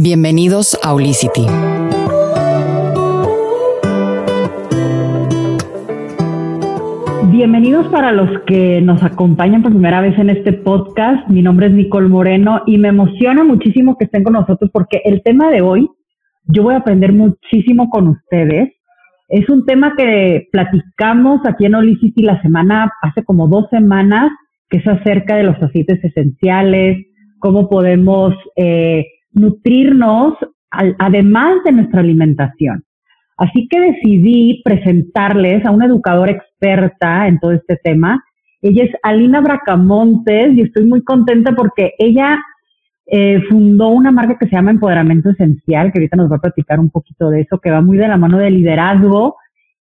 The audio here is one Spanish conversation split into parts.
Bienvenidos a Olicity. Bienvenidos para los que nos acompañan por primera vez en este podcast. Mi nombre es Nicole Moreno y me emociona muchísimo que estén con nosotros porque el tema de hoy, yo voy a aprender muchísimo con ustedes. Es un tema que platicamos aquí en Olicity la semana, hace como dos semanas, que es acerca de los aceites esenciales, cómo podemos eh, nutrirnos además de nuestra alimentación. Así que decidí presentarles a una educadora experta en todo este tema. Ella es Alina Bracamontes y estoy muy contenta porque ella eh, fundó una marca que se llama Empoderamiento Esencial, que ahorita nos va a platicar un poquito de eso, que va muy de la mano de liderazgo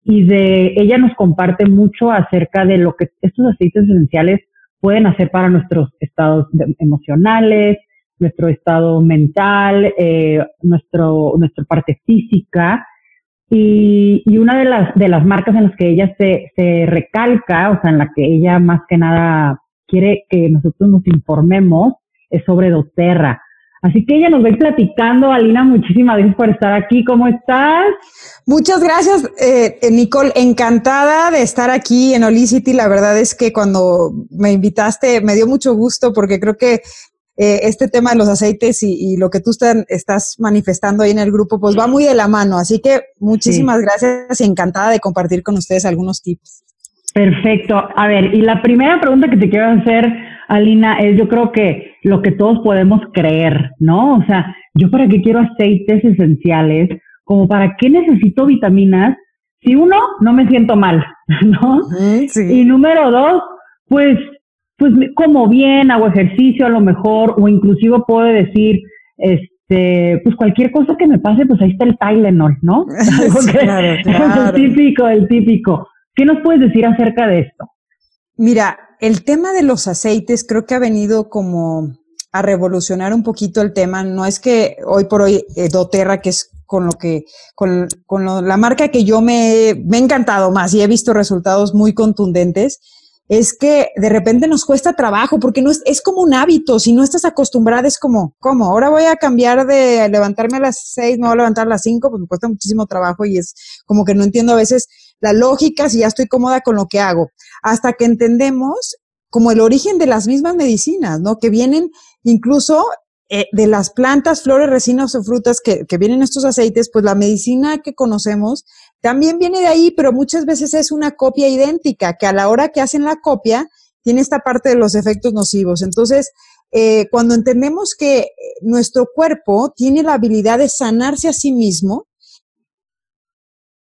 y de ella nos comparte mucho acerca de lo que estos aceites esenciales pueden hacer para nuestros estados emocionales, nuestro estado mental, eh, nuestro, nuestra parte física. Y, y, una de las, de las marcas en las que ella se, se recalca, o sea, en la que ella más que nada quiere que nosotros nos informemos, es sobre doTERRA. Así que ella nos va platicando. Alina, muchísimas gracias por estar aquí. ¿Cómo estás? Muchas gracias, eh, Nicole. Encantada de estar aquí en Olicity. La verdad es que cuando me invitaste me dio mucho gusto porque creo que eh, este tema de los aceites y, lo que tú estás manifestando ahí en el grupo, pues va muy de la mano. Así que muchísimas gracias y encantada de compartir con ustedes algunos tips. Perfecto. A ver, y la primera pregunta que te quiero hacer, Alina, es yo creo que lo que todos podemos creer, ¿no? O sea, yo para qué quiero aceites esenciales, como para qué necesito vitaminas, si uno, no me siento mal, ¿no? Y número dos, pues pues como bien, hago ejercicio a lo mejor, o inclusive puedo decir, este, pues cualquier cosa que me pase, pues ahí está el Tylenol, ¿no? claro, claro. el típico, el típico. ¿Qué nos puedes decir acerca de esto? Mira, el tema de los aceites creo que ha venido como a revolucionar un poquito el tema. No es que hoy por hoy eh, doTERRA, que es con lo que, con, con la marca que yo me, me he encantado más y he visto resultados muy contundentes, es que de repente nos cuesta trabajo porque no es, es como un hábito. Si no estás acostumbrada, es como, ¿cómo? Ahora voy a cambiar de levantarme a las seis, me voy a levantar a las cinco, pues me cuesta muchísimo trabajo y es como que no entiendo a veces la lógica si ya estoy cómoda con lo que hago. Hasta que entendemos como el origen de las mismas medicinas, ¿no? Que vienen incluso eh, de las plantas, flores, resinas o frutas que, que vienen estos aceites, pues la medicina que conocemos también viene de ahí, pero muchas veces es una copia idéntica, que a la hora que hacen la copia, tiene esta parte de los efectos nocivos. Entonces, eh, cuando entendemos que nuestro cuerpo tiene la habilidad de sanarse a sí mismo,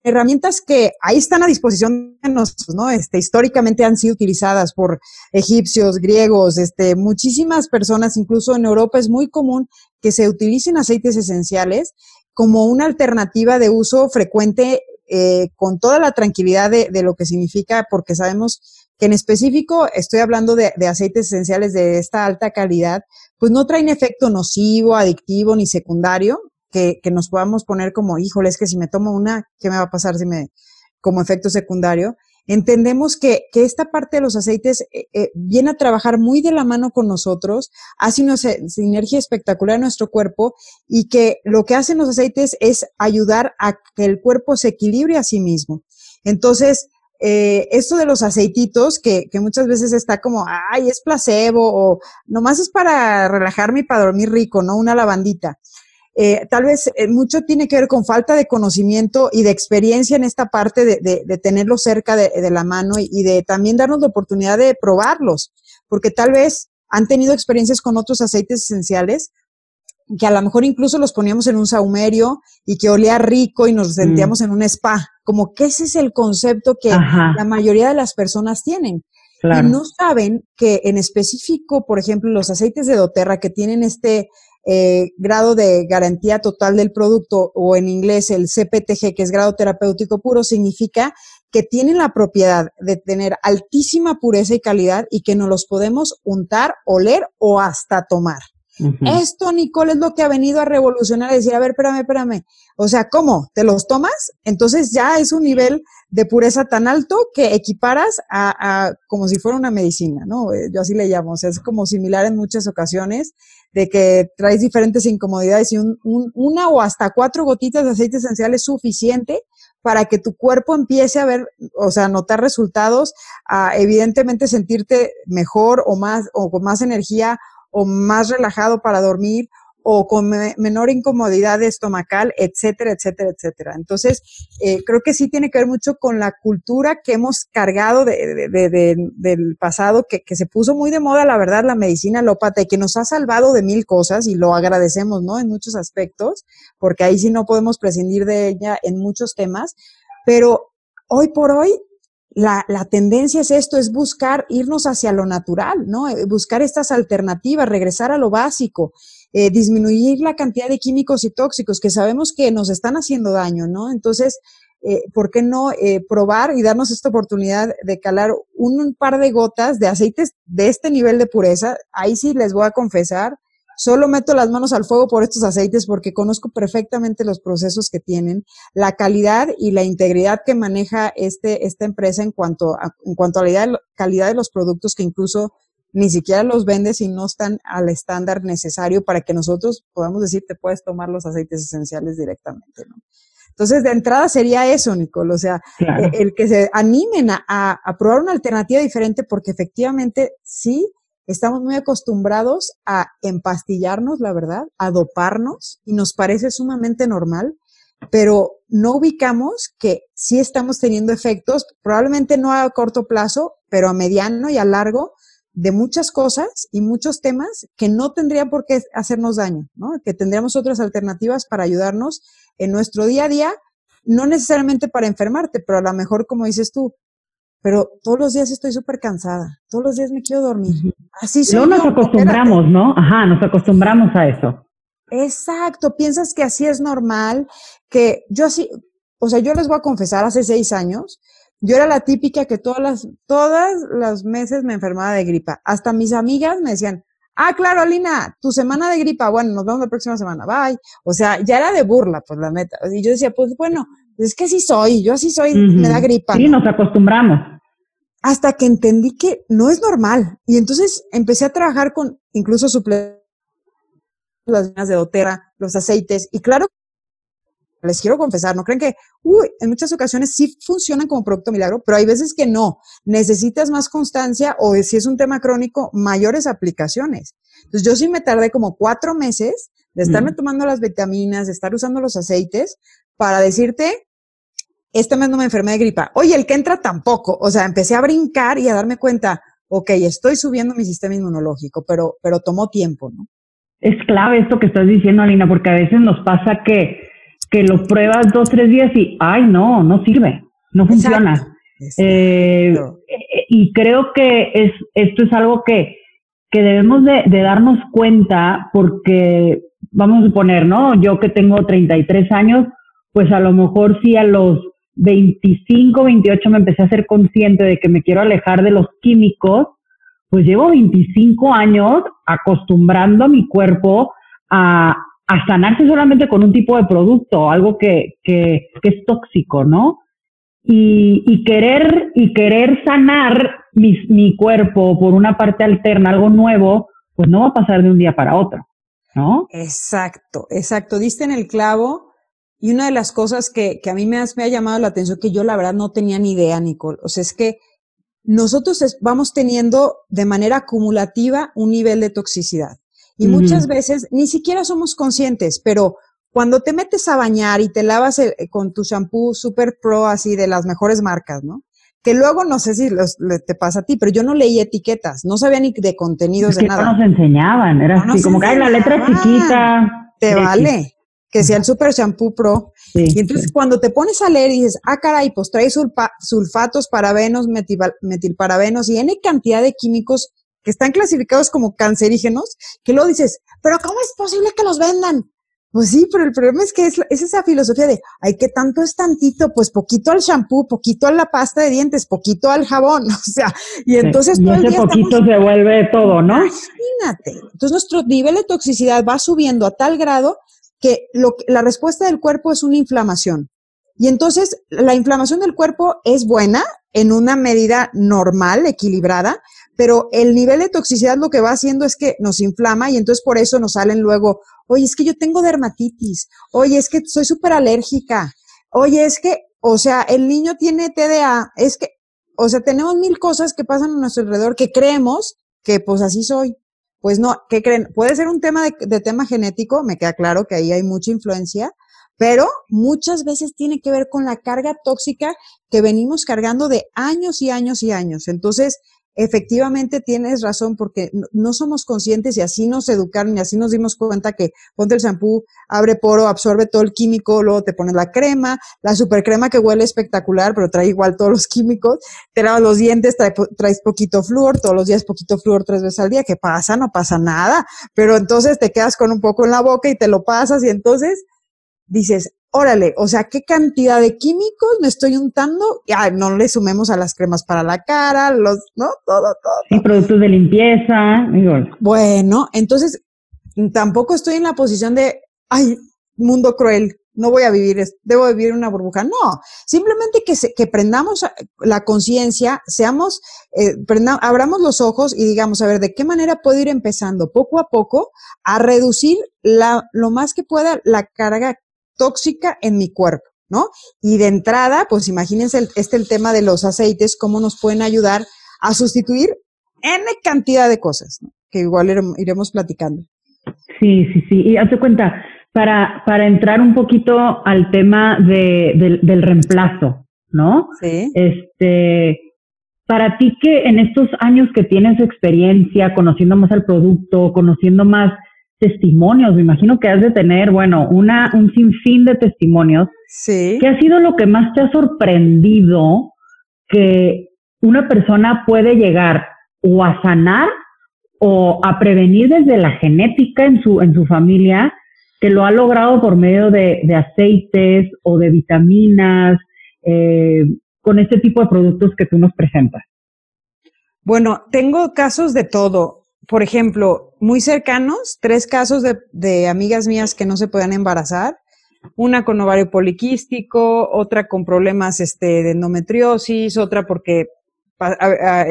herramientas que ahí están a disposición de nosotros, ¿no? Este, históricamente han sido utilizadas por egipcios, griegos, este, muchísimas personas, incluso en Europa es muy común que se utilicen aceites esenciales como una alternativa de uso frecuente eh, con toda la tranquilidad de, de, lo que significa, porque sabemos que en específico estoy hablando de, de, aceites esenciales de esta alta calidad, pues no traen efecto nocivo, adictivo ni secundario, que, que nos podamos poner como, híjole, es que si me tomo una, ¿qué me va a pasar si me, como efecto secundario? Entendemos que, que, esta parte de los aceites eh, eh, viene a trabajar muy de la mano con nosotros, hace una sinergia espectacular en nuestro cuerpo y que lo que hacen los aceites es ayudar a que el cuerpo se equilibre a sí mismo. Entonces, eh, esto de los aceititos, que, que, muchas veces está como, ay, es placebo o nomás es para relajarme y para dormir rico, ¿no? Una lavandita. Eh, tal vez eh, mucho tiene que ver con falta de conocimiento y de experiencia en esta parte de, de, tenerlo cerca de, de la mano y, y, de también darnos la oportunidad de probarlos, porque tal vez han tenido experiencias con otros aceites esenciales que a lo mejor incluso los poníamos en un saumerio y que olía rico y nos sentíamos mm. en un spa, como que ese es el concepto que la mayoría de las personas tienen. Claro. Y no saben que en específico, por ejemplo, los aceites de doTERRA que tienen este eh, grado de garantía total del producto o en inglés el CPTG, que es grado terapéutico puro, significa que tienen la propiedad de tener altísima pureza y calidad y que no los podemos untar, oler o hasta tomar. Esto, Nicole, es lo que ha venido a revolucionar, decir, a ver, espérame, espérame. O sea, ¿cómo? ¿Te los tomas? Entonces ya es un nivel de pureza tan alto que equiparas a, como si fuera una medicina, ¿no? Eh, yo así le llamo, o sea, es como similar en muchas ocasiones de que traes diferentes incomodidades y una o hasta cuatro gotitas de aceite esencial es suficiente para que tu cuerpo empiece a ver, o sea, notar resultados, a evidentemente sentirte mejor o más, o con más energía o más relajado para dormir o con menor incomodidad estomacal, etcétera, etcétera, etcétera. Entonces, eh, creo que sí tiene que ver mucho con la cultura que hemos cargado de, del pasado, que, se puso muy de moda, la verdad, la medicina alópata y que nos ha salvado de mil cosas y lo agradecemos, ¿no? En muchos aspectos, porque ahí sí no podemos prescindir de ella en muchos temas, pero hoy por hoy la, la, tendencia es esto, es buscar irnos hacia lo natural, ¿no? Eh, buscar estas alternativas, regresar a lo básico, eh, disminuir la cantidad de químicos y tóxicos que sabemos que nos están haciendo daño, ¿no? Entonces, eh, ¿por qué no eh, probar y darnos esta oportunidad de calar un, par de gotas de aceites de este nivel de pureza? Ahí sí les voy a confesar, solo meto las manos al fuego por estos aceites porque conozco perfectamente los procesos que tienen, la calidad y la integridad que maneja este, esta empresa en cuanto a, en cuanto a la calidad de los productos que incluso ni siquiera los vendes y no están al estándar necesario para que nosotros podamos decir, te puedes tomar los aceites esenciales directamente, ¿no? Entonces, de entrada sería eso, Nicole, o sea, e, el que se animen a, a, probar una alternativa diferente porque efectivamente sí estamos muy acostumbrados a empastillarnos, la verdad, a doparnos y nos parece sumamente normal, pero no ubicamos que sí estamos teniendo efectos, probablemente no a corto plazo, pero a mediano y a largo, de muchas cosas y muchos temas que no tendrían por qué hacernos daño, ¿no? Que tendríamos otras alternativas para ayudarnos en nuestro día a día, no necesariamente para enfermarte, pero a lo mejor, como dices tú, pero todos los días estoy súper cansada, todos los días me quiero dormir. Así No nos acostumbramos, ¿no? Ajá, nos acostumbramos a eso. Exacto, piensas que así es normal, que yo así, o sea, yo les voy a confesar, hace seis años, yo era la típica que todas las, todas los meses me enfermaba de gripa. Hasta mis amigas me decían, ah, claro, Alina, tu semana de gripa, bueno, nos vemos la próxima semana, bye. O sea, ya era de burla, pues la neta. Y yo decía, pues bueno, es que sí soy, yo así soy, me da gripa. Sí, nos acostumbramos. Hasta que entendí que no es normal. Y entonces empecé a trabajar con incluso suplementos, las de dotera, los aceites. Y claro les quiero confesar, no creen que, uy, en muchas ocasiones sí funcionan como producto milagro, pero hay veces que no. Necesitas más constancia o si es un tema crónico, mayores aplicaciones. Entonces yo sí me tardé como cuatro meses de estarme tomando las vitaminas, de estar usando los aceites para decirte, este mes no me enfermé de gripa. Oye, el que entra tampoco. O sea, empecé a brincar y a darme cuenta, ok, estoy subiendo mi sistema inmunológico, pero, pero tomó tiempo, ¿no? Es clave esto que estás diciendo, Alina, porque a veces nos pasa que que lo pruebas dos, tres días y, ay, no, no sirve, no funciona. Eh, y creo que es, esto es algo que, que debemos de, de, darnos cuenta porque, vamos a suponer, ¿no? Yo que tengo 33 años, pues a lo mejor sí a los 25, 28 me empecé a ser consciente de que me quiero alejar de los químicos, pues llevo 25 años acostumbrando a mi cuerpo a, sanarse solamente con un tipo de producto, algo que, es tóxico, ¿no? Y, y, querer, y querer sanar mi, mi cuerpo por una parte alterna, algo nuevo, pues no va a pasar de un día para otro, ¿no? Exacto, exacto. Diste en el clavo. Y una de las cosas que, que a mí me, me ha llamado la atención, que yo la verdad no tenía ni idea, Nicole, o sea, es que nosotros vamos teniendo de manera acumulativa un nivel de toxicidad. Y muchas veces ni siquiera somos conscientes, pero cuando te metes a bañar y te lavas con tu shampoo super pro así de las mejores marcas, ¿no? Que luego no sé si te pasa a ti, pero yo no leí etiquetas, no sabía ni de contenidos de nada. No nos enseñaban, era así como que hay la letra chiquita. Te vale, que sea el super shampoo pro. y entonces cuando te pones a leer y dices, ah, caray, pues trae sulfatos, parabenos, metilparabenos y N cantidad de químicos que están clasificados como cancerígenos, que luego dices, pero ¿cómo es posible que los vendan? Pues sí, pero el problema es que es, esa filosofía de, ay, ¿qué tanto es tantito? Pues poquito al shampoo, poquito a la pasta de dientes, poquito al jabón, o sea, y entonces todo ese poquito se vuelve todo, ¿no? Imagínate. Entonces nuestro nivel de toxicidad va subiendo a tal grado que lo, la respuesta del cuerpo es una inflamación. Y entonces la inflamación del cuerpo es buena en una medida normal, equilibrada, pero el nivel de toxicidad lo que va haciendo es que nos inflama y entonces por eso nos salen luego, oye, es que yo tengo dermatitis, oye, es que soy súper alérgica, oye, es que, o sea, el niño tiene TDA, es que, o sea, tenemos mil cosas que pasan a nuestro alrededor que creemos que pues así soy. Pues no, ¿qué creen? Puede ser un tema de, de tema genético, me queda claro que ahí hay mucha influencia, pero muchas veces tiene que ver con la carga tóxica que venimos cargando de años y años y años. Entonces, efectivamente tienes razón porque no somos conscientes y así nos educaron y así nos dimos cuenta que ponte el shampoo, abre poro, absorbe todo el químico, luego te pones la crema, la super crema que huele espectacular, pero trae igual todos los químicos, te lavas los dientes, traes poquito flúor, todos los días poquito flúor tres veces al día, ¿qué pasa? No pasa nada, pero entonces te quedas con un poco en la boca y te lo pasas y entonces dices, órale, o sea, ¿qué cantidad de químicos me estoy untando? Ya, no le sumemos a las cremas para la cara, los, ¿no? Todo, todo. Sí, productos de limpieza. Bueno, entonces tampoco estoy en la posición de, ay, mundo cruel, no voy a vivir, debo vivir una burbuja. No, simplemente que, se, que prendamos la conciencia, seamos, eh, abramos los ojos y digamos, a ver, ¿de qué manera puedo ir empezando poco a poco a reducir la, lo más que pueda la carga tóxica en mi cuerpo, ¿no? Y de entrada, pues imagínense este el tema de los aceites, cómo nos pueden ayudar a sustituir N cantidad de cosas, ¿no? que igual iremos platicando. Sí, sí, sí. Y hazte cuenta, para, para entrar un poquito al tema de, del reemplazo, ¿no? Sí. Este, para ti que en estos años que tienes experiencia, conociendo más al producto, conociendo más testimonios, me imagino que has de tener, bueno, una, un sinfín de testimonios. Sí. ¿Qué ha sido lo que más te ha sorprendido que una persona puede llegar o a sanar o a prevenir desde la genética en su, en su familia, que lo ha logrado por medio de, de aceites o de vitaminas, eh, con este tipo de productos que tú nos presentas? Bueno, tengo casos de todo por ejemplo, muy cercanos, tres casos de, amigas mías que no se podían embarazar, una con ovario poliquístico, otra con problemas este, de endometriosis, otra porque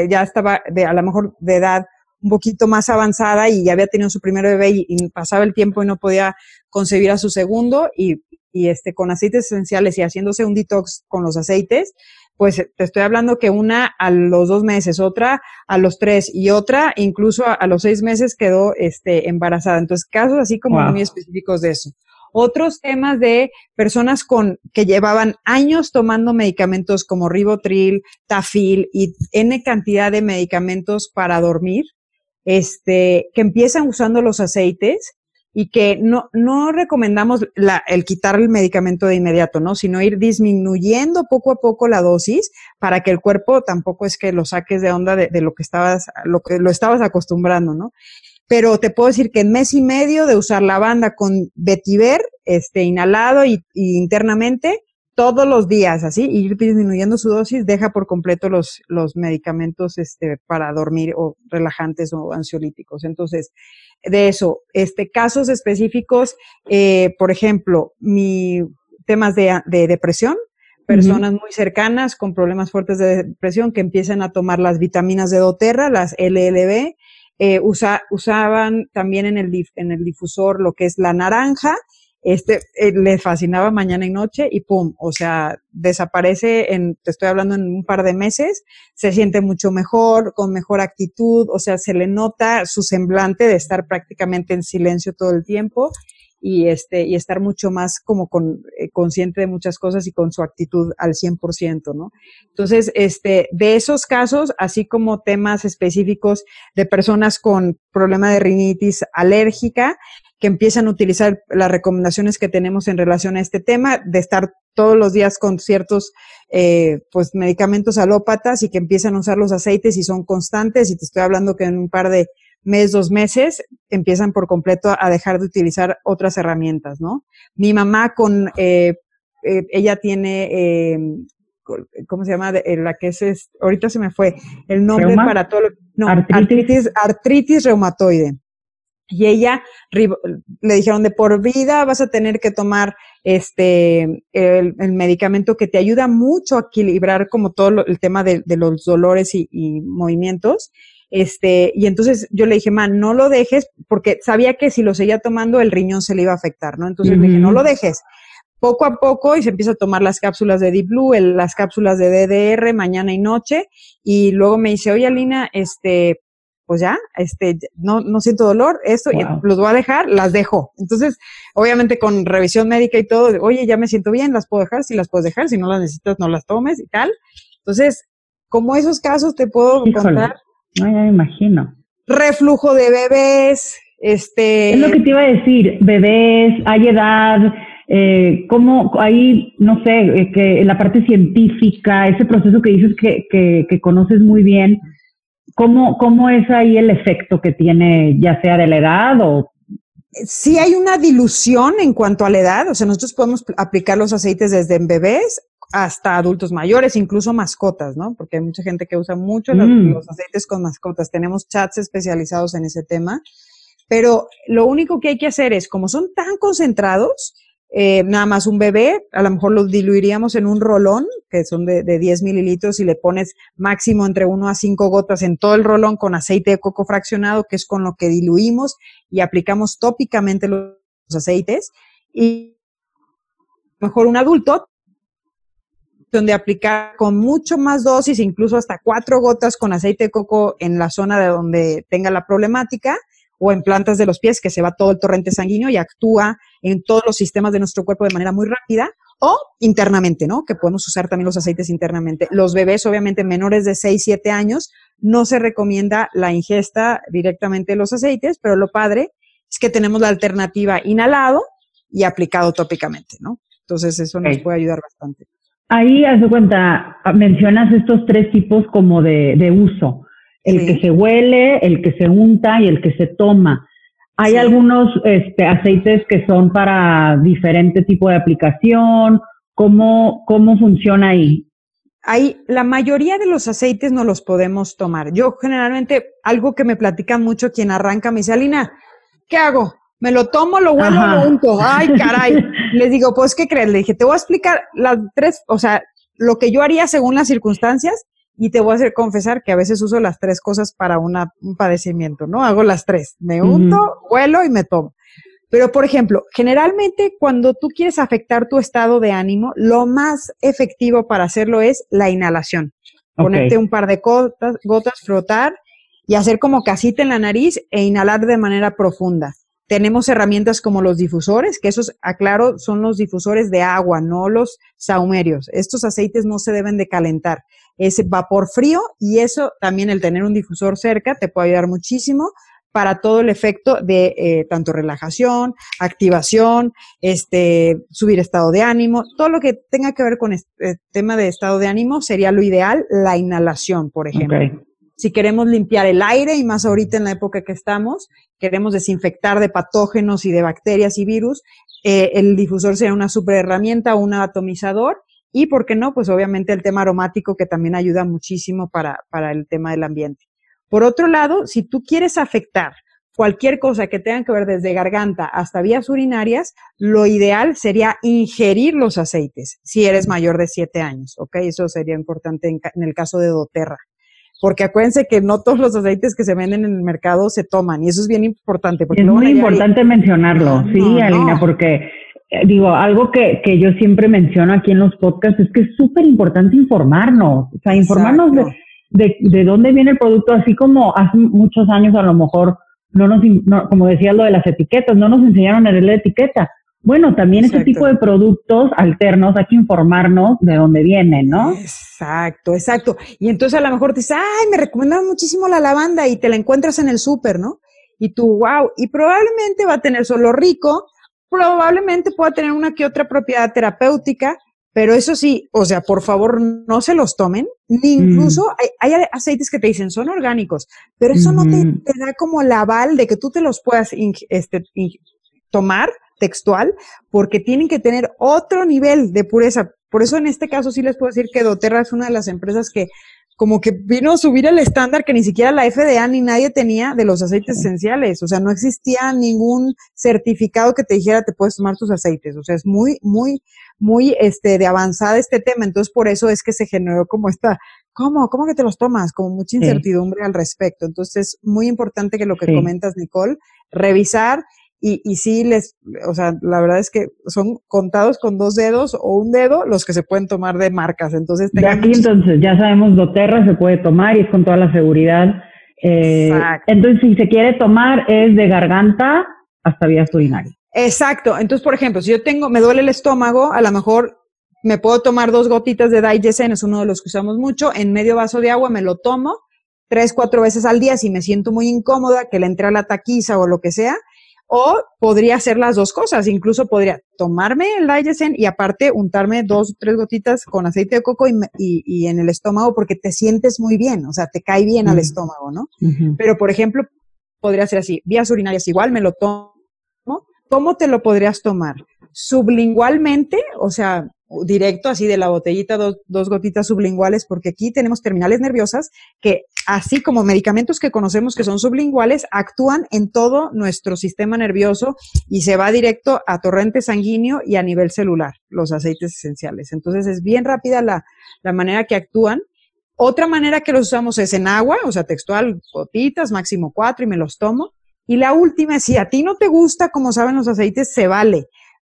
ya estaba de, a lo mejor de edad un poquito más avanzada y ya había tenido su primer bebé y, pasaba el tiempo y no podía concebir a su segundo y, y este con aceites esenciales y haciéndose un detox con los aceites, pues te estoy hablando que una a los dos meses, otra a los tres y otra incluso a, los seis meses quedó este, embarazada. Entonces, casos así como muy específicos de eso. Otros temas de personas con que llevaban años tomando medicamentos como ribotril, tafil y n cantidad de medicamentos para dormir, este, que empiezan usando los aceites y que no, no recomendamos la, el quitar el medicamento de inmediato, ¿no? Sino ir disminuyendo poco a poco la dosis para que el cuerpo tampoco es que lo saques de onda de, lo que estabas, lo que lo estabas acostumbrando, ¿no? Pero te puedo decir que en mes y medio de usar la banda con vetiver, este, inhalado y, internamente, todos los días, así, ir disminuyendo su dosis, deja por completo los, los medicamentos, este, para dormir o relajantes o ansiolíticos. Entonces, de eso. Este, casos específicos, eh, por ejemplo, mi temas de, depresión, personas muy cercanas con problemas fuertes de depresión que empiezan a tomar las vitaminas de doTERRA, las LLB, eh, usaban también en el, en el difusor lo que es la naranja este eh, le fascinaba mañana y noche y pum, o sea, desaparece en, te estoy hablando en un par de meses, se siente mucho mejor, con mejor actitud, o sea, se le nota su semblante de estar prácticamente en silencio todo el tiempo y este, y estar mucho más como con, eh, consciente de muchas cosas y con su actitud al 100%, ¿no? Entonces, este, de esos casos, así como temas específicos de personas con problema de rinitis alérgica, que empiezan a utilizar las recomendaciones que tenemos en relación a este tema, de estar todos los días con ciertos eh, pues medicamentos alópatas y que empiezan a usar los aceites y son constantes, y te estoy hablando que en un par de mes, dos meses, empiezan por completo a dejar de utilizar otras herramientas, ¿no? Mi mamá con, eh, eh, ella tiene, eh, ¿cómo se llama? la que es, ahorita se me fue, el nombre para todo, no, artritis, artritis reumatoide. Y ella le dijeron de por vida vas a tener que tomar este el, medicamento que te ayuda mucho a equilibrar como todo el tema de, los dolores y, movimientos. Este, y entonces yo le dije, man, no lo dejes, porque sabía que si lo seguía tomando el riñón se le iba a afectar, ¿no? Entonces le dije, no lo dejes. Poco a poco y se empieza a tomar las cápsulas de Deep Blue, las cápsulas de DDR mañana y noche. Y luego me dice, oye Alina, este, pues ya, este, no, no siento dolor, esto, y los voy a dejar, las dejo. Entonces, obviamente con revisión médica y todo, oye, ya me siento bien, las puedo dejar, si las puedes dejar, si no las necesitas, no las tomes y tal. Entonces, como esos casos te puedo contar. No, ya me imagino. Reflujo de bebés, este. Es lo que te iba a decir, bebés, hay edad, eh, cómo ahí, no sé, eh, que la parte científica, ese proceso que dices que, que, que conoces muy bien, ¿Cómo, ¿Cómo es ahí el efecto que tiene, ya sea de la edad o Sí hay una dilución en cuanto a la edad, o sea, nosotros podemos aplicar los aceites desde en bebés hasta adultos mayores, incluso mascotas, ¿no? Porque hay mucha gente que usa mucho los, mm. los, aceites con mascotas. Tenemos chats especializados en ese tema, pero lo único que hay que hacer es, como son tan concentrados, eh, nada más un bebé, a lo mejor lo diluiríamos en un rolón, que son de, de 10 mililitros, y le pones máximo entre 1 a 5 gotas en todo el rolón con aceite de coco fraccionado, que es con lo que diluimos y aplicamos tópicamente los aceites. Y mejor un adulto, donde aplicar con mucho más dosis, incluso hasta cuatro gotas con aceite de coco en la zona de donde tenga la problemática, o en plantas de los pies, que se va todo el torrente sanguíneo y actúa en todos los sistemas de nuestro cuerpo de manera muy rápida, o internamente, ¿no? Que podemos usar también los aceites internamente. Los bebés, obviamente, menores de 6, 7 años, no se recomienda la ingesta directamente de los aceites, pero lo padre es que tenemos la alternativa inhalado y aplicado tópicamente, ¿no? Entonces, eso nos puede ayudar bastante. Ahí, haz de cuenta, mencionas estos tres tipos como de, de uso el que se huele, el que se unta y el que se toma. Hay algunos este, aceites que son para diferente tipo de aplicación. ¿Cómo, cómo funciona ahí? Hay, la mayoría de los aceites no los podemos tomar. Yo generalmente, algo que me platican mucho quien arranca, me dice, Alina, ¿qué hago? Me lo tomo, lo huelo, lo unto. Ay, caray. Les digo, pues, ¿qué crees? Le dije, te voy a explicar las tres, o sea, lo que yo haría según las circunstancias y te voy a hacer confesar que a veces uso las tres cosas para una, un padecimiento, ¿no? Hago las tres. Me unto, huelo y me tomo. Pero, por ejemplo, generalmente cuando tú quieres afectar tu estado de ánimo, lo más efectivo para hacerlo es la inhalación. Ponerte un par de gotas, gotas, frotar y hacer como casita en la nariz e inhalar de manera profunda. Tenemos herramientas como los difusores, que esos, aclaro, son los difusores de agua, no los saumerios. Estos aceites no se deben de calentar. Es vapor frío y eso también el tener un difusor cerca te puede ayudar muchísimo para todo el efecto de eh, tanto relajación, activación, este, subir estado de ánimo, todo lo que tenga que ver con este tema de estado de ánimo sería lo ideal, la inhalación, por ejemplo. Si queremos limpiar el aire, y más ahorita en la época que estamos, queremos desinfectar de patógenos y de bacterias y virus, eh, el difusor sería una super herramienta un atomizador. Y, ¿por qué no? Pues obviamente el tema aromático que también ayuda muchísimo para, para el tema del ambiente. Por otro lado, si tú quieres afectar cualquier cosa que tenga que ver desde garganta hasta vías urinarias, lo ideal sería ingerir los aceites si eres mayor de 7 años, ¿ok? Eso sería importante en el caso de doTERRA porque acuérdense que no todos los aceites que se venden en el mercado se toman y eso es bien importante. Porque es muy importante mencionarlo, sí, Alina, porque eh, digo, algo que, que yo siempre menciono aquí en los podcasts es que es súper importante informarnos, o sea, informarnos de, de, de, dónde viene el producto, así como hace muchos años a lo mejor no nos, no, como decía lo de las etiquetas, no nos enseñaron a leer la etiqueta. Bueno, también ese tipo de productos alternos hay que informarnos de dónde vienen, ¿no? Exacto, exacto. Y entonces a lo mejor te dices, ay, me recomendaron muchísimo la lavanda y te la encuentras en el súper, ¿no? Y tú, wow, y probablemente va a tener solo rico, probablemente pueda tener una que otra propiedad terapéutica, Pero eso sí, o sea, por favor, no se los tomen. Ni incluso hay, aceites que te dicen son orgánicos, pero eso no te, da como la aval de que tú te los puedas este, tomar textual, porque tienen que tener otro nivel de pureza. Por eso en este caso sí les puedo decir que doTERRA es una de las empresas que como que vino a subir el estándar que ni siquiera la FDA ni nadie tenía de los aceites esenciales. O sea, no existía ningún certificado que te dijera te puedes tomar tus aceites. O sea, es muy, muy, muy este, de avanzada este tema. Entonces, por eso es que se generó como esta, ¿cómo? ¿Cómo que te los tomas? Como mucha incertidumbre al respecto. Entonces, es muy importante que lo que comentas, Nicole, revisar y, y sí les, o sea, la verdad es que son contados con dos dedos o un dedo los que se pueden tomar de marcas. Entonces, ya aquí entonces ya sabemos doTERRA se puede tomar y es con toda la seguridad. Eh, entonces, si se quiere tomar es de garganta hasta vías urinarias. Exacto. Entonces, por ejemplo, si yo tengo, me duele el estómago, a lo mejor me puedo tomar dos gotitas de Digestion, es uno de los que usamos mucho, en medio vaso de agua me lo tomo tres, cuatro veces al día si me siento muy incómoda, que le entre a la taquiza o lo que sea, o podría hacer las dos cosas, incluso podría tomarme el Digestion y aparte untarme dos o tres gotitas con aceite de coco y, y, en el estómago porque te sientes muy bien, o sea, te cae bien al estómago, ¿no? Pero, por ejemplo, podría ser así, vías urinarias igual, me lo tomo. ¿Cómo te lo podrías tomar? Sublingualmente, o sea, directo así de la botellita, dos, dos, gotitas sublinguales, porque aquí tenemos terminales nerviosas que, así como medicamentos que conocemos que son sublinguales, actúan en todo nuestro sistema nervioso y se va directo a torrente sanguíneo y a nivel celular, los aceites esenciales. Entonces es bien rápida la, la manera que actúan. Otra manera que los usamos es en agua, o sea, textual, gotitas, máximo cuatro y me los tomo. Y la última, si a ti no te gusta, como saben los aceites, se vale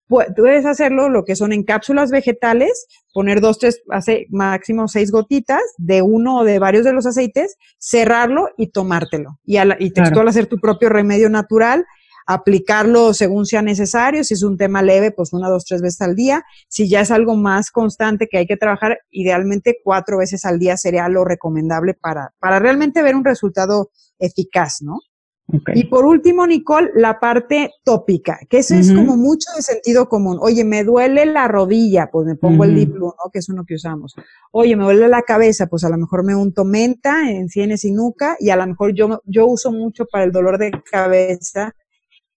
puedes hacerlo lo que son en cápsulas vegetales, poner dos, tres, hace máximo seis gotitas de uno o de varios de los aceites, cerrarlo y tomártelo. Y, y textual hacer tu propio remedio natural, aplicarlo según sea necesario. Si es un tema leve, pues una, dos, tres veces al día. Si ya es algo más constante que hay que trabajar, idealmente cuatro veces al día sería lo recomendable para, para realmente ver un resultado eficaz, ¿no? Y por último, Nicole, la parte tópica, que eso es como mucho de sentido común. Oye, me duele la rodilla, pues me pongo el Diplo, ¿no? Que es uno que usamos. Oye, me duele la cabeza, pues a lo mejor me unto menta en sienes y nuca y a lo mejor yo, yo uso mucho para el dolor de cabeza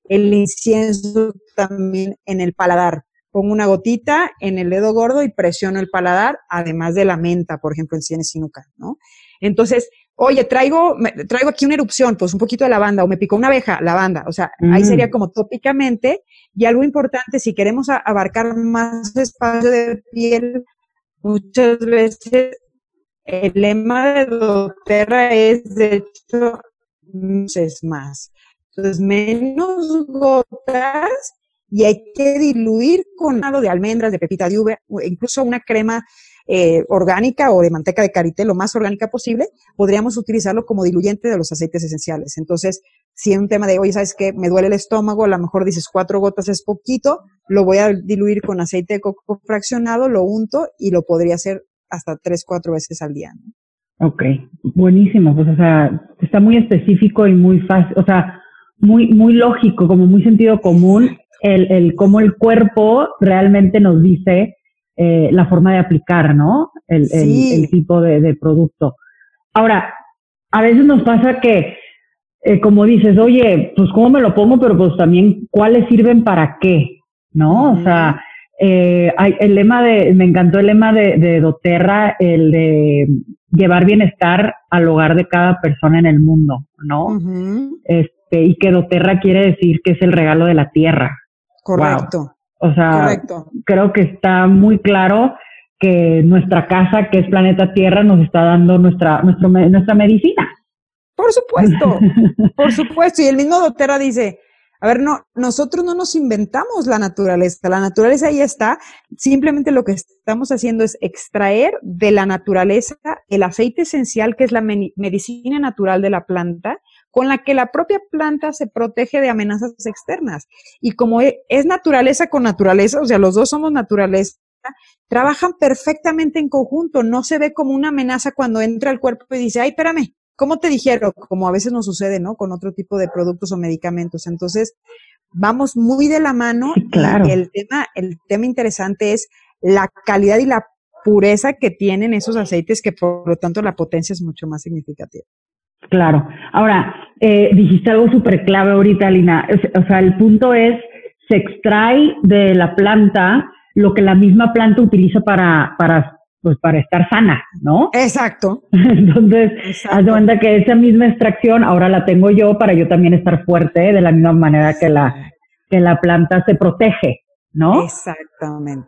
el incienso también en el paladar. Pongo una gotita en el dedo gordo y presiono el paladar, además de la menta, por ejemplo, en sienes y nuca, ¿no? Entonces, oye, traigo, traigo aquí una erupción, pues un poquito de lavanda, o me picó una abeja, lavanda. O sea, ahí mm. sería como tópicamente. Y algo importante, si queremos abarcar más espacio de piel, muchas veces el lema de doTERRA es, de hecho, es más. Entonces, menos gotas y hay que diluir con algo de almendras, de pepita de uva, incluso una crema eh, orgánica o de manteca de karité, lo más orgánica posible, podríamos utilizarlo como diluyente de los aceites esenciales. Entonces, si es un tema de, oye, ¿sabes qué? Me duele el estómago, a lo mejor dices cuatro gotas es poquito, lo voy a diluir con aceite de coco fraccionado, lo unto y lo podría hacer hasta tres, cuatro veces al día. Ok, buenísimo. Pues, o sea, está muy específico y muy fácil, o sea, muy, muy lógico, como muy sentido común, el, el cómo el cuerpo realmente nos dice eh, la forma de aplicar, ¿no? El, el, tipo de, producto. Ahora, a veces nos pasa que, eh, como dices, oye, pues cómo me lo pongo, pero pues también cuáles sirven para qué, ¿no? O sea, eh, hay el lema de, me encantó el lema de, de doTERRA, el de llevar bienestar al hogar de cada persona en el mundo, ¿no? Este, y que doTERRA quiere decir que es el regalo de la tierra. Correcto. O sea, creo que está muy claro que nuestra casa, que es planeta Tierra, nos está dando nuestra, nuestro, nuestra medicina. Por supuesto, por supuesto. Y el mismo Dotera dice, a ver, no, nosotros no nos inventamos la naturaleza, la naturaleza ahí está, simplemente lo que estamos haciendo es extraer de la naturaleza el aceite esencial que es la medicina natural de la planta con la que la propia planta se protege de amenazas externas. Y como e, es naturaleza con naturaleza, o sea, los dos somos naturaleza, trabajan perfectamente en conjunto, no se ve como una amenaza cuando entra al cuerpo y dice, ay, espérame, ¿cómo te dijeron? Como a veces nos sucede, ¿no? Con otro tipo de productos o medicamentos. Entonces, vamos muy de la mano. claro. Y el tema, el tema interesante es la calidad y la pureza que tienen esos aceites, que por lo tanto la potencia es mucho más significativa. Claro. Ahora, eh, dijiste algo súper clave ahorita, Lina. O sea, el punto es, se extrae de la planta lo que la misma planta utiliza para, para, pues, para estar sana, ¿no? Exacto. Entonces, haz de cuenta que esa misma extracción ahora la tengo yo para yo también estar fuerte de la misma manera que la, que la planta se protege, ¿no? Exactamente.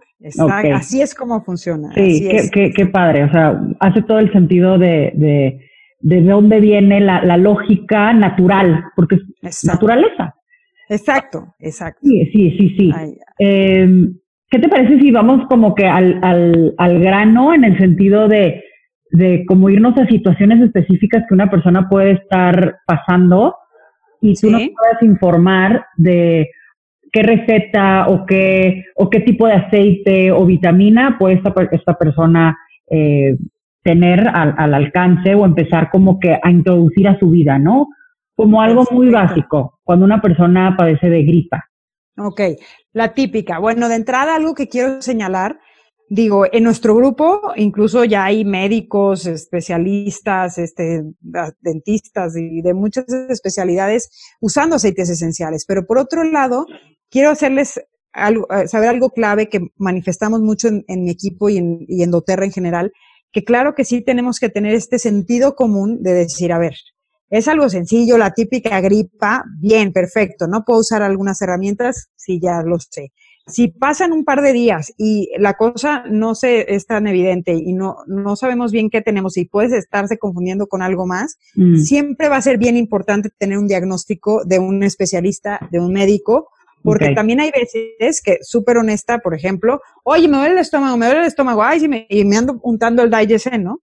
Así es como funciona. Sí, qué, qué, padre. O sea, hace todo el sentido de, de, de dónde viene la, la lógica natural, porque es naturaleza. Exacto, exacto. Sí, sí, sí, sí. Em, ¿Qué te parece si vamos como que al, al, al grano en el sentido de, de como irnos a situaciones específicas que una persona puede estar pasando y tú nos puedas informar de qué receta o qué, o qué tipo de aceite o vitamina puede esta, esta persona eh, tener al, al, alcance o empezar como que a introducir a su vida, ¿no? Como algo muy básico, cuando una persona padece de gripa. Ok, la típica. Bueno, de entrada algo que quiero señalar, digo, en nuestro grupo incluso ya hay médicos, especialistas, este, dentistas y de muchas especialidades usando aceites esenciales, pero por otro lado, quiero hacerles algo, eh, saber algo clave que manifestamos mucho en, mi equipo y en, y en doTERRA en general, que claro que sí tenemos que tener este sentido común de decir, a ver, es algo sencillo, la típica gripa, bien, perfecto, no puedo usar algunas herramientas, sí, ya lo sé. Si pasan un par de días y la cosa no se es tan evidente y no, no sabemos bien qué tenemos y puedes estarse confundiendo con algo más, mm. siempre va a ser bien importante tener un diagnóstico de un especialista, de un médico, porque también hay veces que, súper honesta, por ejemplo, oye, me duele el estómago, me duele el estómago, ay, sí, me, y me ando untando el Digestion, ¿no?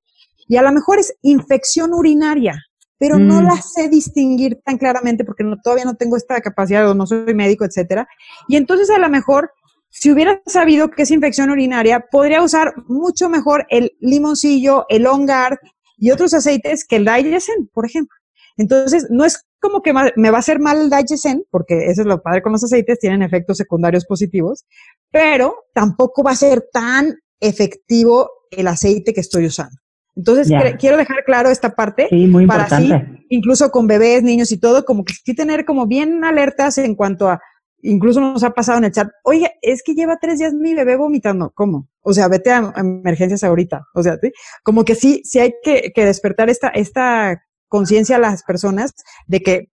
Y a lo mejor es infección urinaria, pero no mm. la sé distinguir tan claramente porque no, todavía no tengo esta capacidad o no soy médico, etcétera. Y entonces a lo mejor, si hubiera sabido que es infección urinaria, podría usar mucho mejor el limoncillo, el ongar y otros aceites que el Digestion, por ejemplo. Entonces, no es como que me va a hacer mal el Digestion, porque eso es lo padre con los aceites, tienen efectos secundarios positivos, pero tampoco va a ser tan efectivo el aceite que estoy usando. Entonces, quiero dejar claro esta parte para sí, incluso con bebés, niños y todo, como que sí tener como bien alertas en cuanto a, incluso nos ha pasado en el chat, oye, es que lleva tres días mi bebé vomitando, ¿cómo? O sea, vete a, emergencias ahorita, o sea, ¿sí? como que sí, sí hay que, que despertar esta, esta conciencia a las personas de que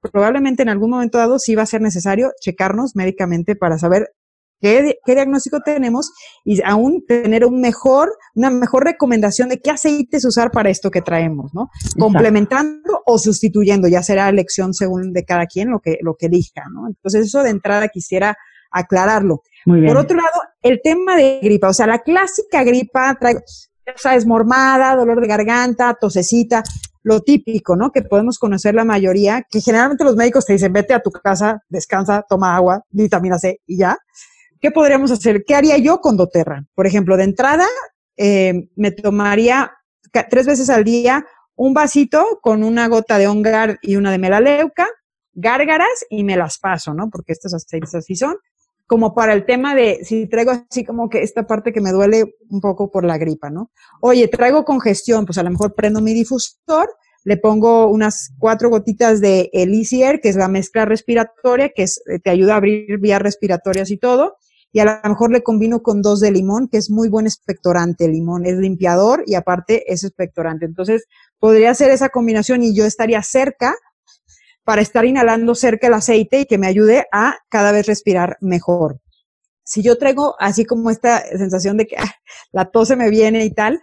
probablemente en algún momento dado sí va a ser necesario checarnos médicamente para saber qué, diagnóstico tenemos y aún tener un mejor, una mejor recomendación de qué aceites usar para esto que traemos, ¿no? Complementando o sustituyendo, ya será elección según de cada quien lo que, lo que elija, ¿no? Entonces eso de entrada quisiera aclararlo. Por otro lado, el tema de gripa, o sea, la clásica gripa trae, ya sabes, mormada, dolor de garganta, tosecita, lo típico, ¿no? Que podemos conocer la mayoría, que generalmente los médicos te dicen, vete a tu casa, descansa, toma agua, vitamina C y ya. ¿Qué podríamos hacer? ¿Qué haría yo con doTERRA? Por ejemplo, de entrada, eh, me tomaría tres veces al día un vasito con una gota de ongar y una de melaleuca, gárgaras y me las paso, ¿no? Porque aceites así son. Como para el tema de si traigo así como que esta parte que me duele un poco por la gripa, ¿no? Oye, traigo congestión, pues a lo mejor prendo mi difusor, le pongo unas cuatro gotitas de Elisier, que es la mezcla respiratoria, que te ayuda a abrir vías respiratorias y todo y a lo mejor le combino con dos de limón, que es muy buen expectorante. El limón es limpiador y aparte es expectorante. Entonces, podría hacer esa combinación y yo estaría cerca para estar inhalando cerca el aceite y que me ayude a cada vez respirar mejor. Si yo traigo así como esta sensación de que ah, la tos se me viene y tal,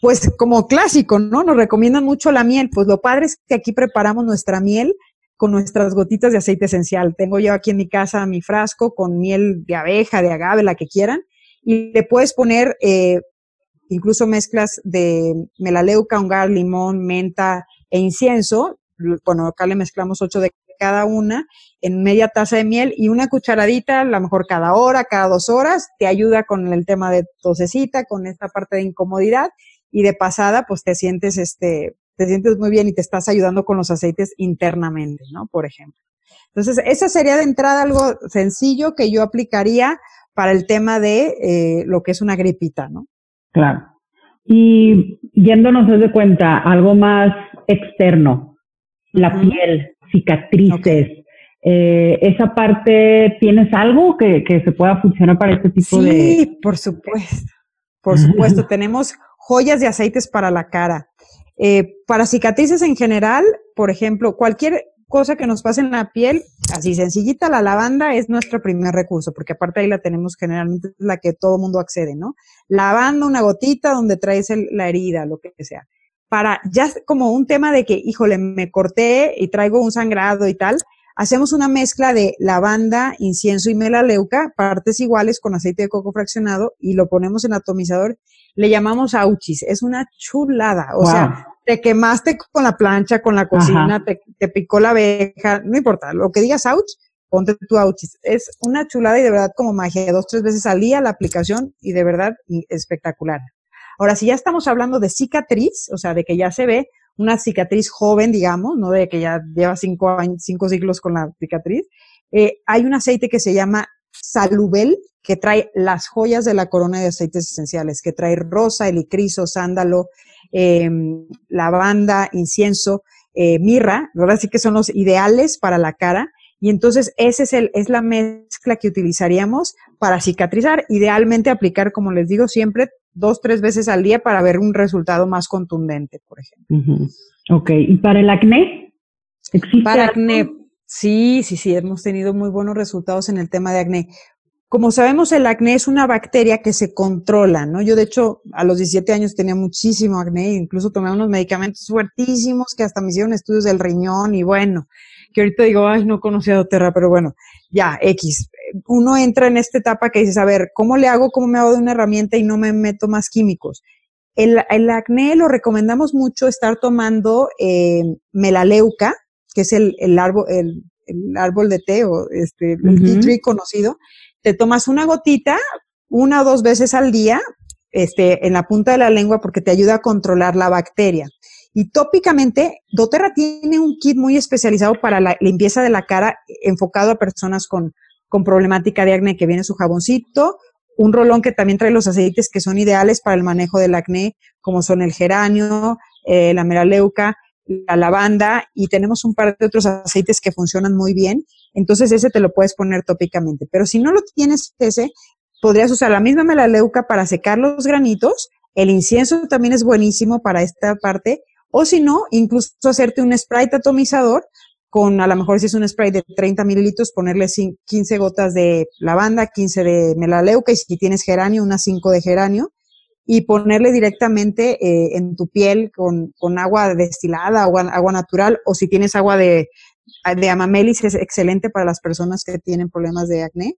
pues como clásico, ¿no? Nos recomiendan mucho la miel. Pues lo padre es que aquí preparamos nuestra miel con nuestras gotitas de aceite esencial. Tengo yo aquí en mi casa mi frasco con miel de abeja, de agave, la que quieran, y le puedes poner eh, incluso mezclas de melaleuca, hongar, limón, menta e incienso. Bueno, acá le mezclamos ocho de cada una en media taza de miel y una cucharadita, a lo mejor cada hora, cada dos horas, te ayuda con el tema de tosecita, con esta parte de incomodidad y de pasada, pues te sientes este, te sientes muy bien y te estás ayudando con los aceites internamente, ¿no? Por ejemplo. Entonces, esa sería de entrada algo sencillo que yo aplicaría para el tema de eh, lo que es una gripita, ¿no? Claro. Y yéndonos de cuenta, algo más externo, la piel, cicatrices, eh, esa parte, ¿tienes algo que, que, se pueda funcionar para este tipo de...? Sí, por supuesto, por supuesto. Tenemos joyas de aceites para la cara. Eh, para cicatrices en general, por ejemplo, cualquier cosa que nos pase en la piel, así sencillita, la lavanda es nuestro primer recurso, porque aparte ahí la tenemos generalmente, es la que todo mundo accede, ¿no? Lavanda, una gotita donde traes la herida, lo que sea. Para ya como un tema de que, híjole, me corté y traigo un sangrado y tal, hacemos una mezcla de lavanda, incienso y melaleuca, partes iguales con aceite de coco fraccionado y lo ponemos en atomizador. Le llamamos auchis. Es una chulada. O sea, te quemaste con la plancha, con la cocina, te, picó la abeja, no importa, lo que digas ouch, ponte tu ouch. Es una chulada y de verdad como magia, dos, tres veces al día la aplicación y de verdad espectacular. Ahora, si ya estamos hablando de cicatriz, o sea, de que ya se ve una cicatriz joven, digamos, no de que ya lleva cinco, años, cinco siglos con la cicatriz, eh, hay un aceite que se llama Salubel, que trae las joyas de la corona de aceites esenciales, que trae rosa, helicriso, sándalo, eh, lavanda, incienso, eh, mirra, ¿verdad? Así que son los ideales para la cara. Y entonces ese es, el, es la mezcla que utilizaríamos para cicatrizar. Idealmente aplicar, como les digo siempre, dos, tres veces al día para ver un resultado más contundente, por ejemplo. Ok, ¿y para el acné? ¿Existe para acné? Sí, sí, sí, hemos tenido muy buenos resultados en el tema de acné. Como sabemos, el acné es una bacteria que se controla, ¿no? Yo, de hecho, a los 17 años tenía muchísimo acné, incluso tomé unos medicamentos fuertísimos que hasta me hicieron estudios del riñón y bueno, que ahorita digo, ay, no conocía doTERRA, pero bueno, ya, X. Uno entra en esta etapa que dices, a ver, ¿cómo le hago? ¿Cómo me hago de una herramienta y no me meto más químicos? El, el acné lo recomendamos mucho estar tomando eh, melaleuca, que es el, el árbol, el, el, árbol de té o este, el tea tree conocido, te tomas una gotita una o dos veces al día este, en la punta de la lengua porque te ayuda a controlar la bacteria. Y tópicamente, doTERRA tiene un kit muy especializado para la limpieza de la cara enfocado a personas con, con problemática de acné, que viene su jaboncito, un rolón que también trae los aceites que son ideales para el manejo del acné, como son el geranio, eh, la meraleuca, la lavanda y tenemos un par de otros aceites que funcionan muy bien. Entonces ese te lo puedes poner tópicamente. Pero si no lo tienes ese, podrías usar la misma melaleuca para secar los granitos. El incienso también es buenísimo para esta parte. O si no, incluso hacerte un spray atomizador con, a lo mejor si es un spray de 30 mililitros, ponerle 15 gotas de lavanda, 15 de melaleuca y si tienes geranio, unas 5 de geranio y ponerle directamente eh, en tu piel con, agua destilada agua, natural o si tienes agua de, de amamelis es excelente para las personas que tienen problemas de acné.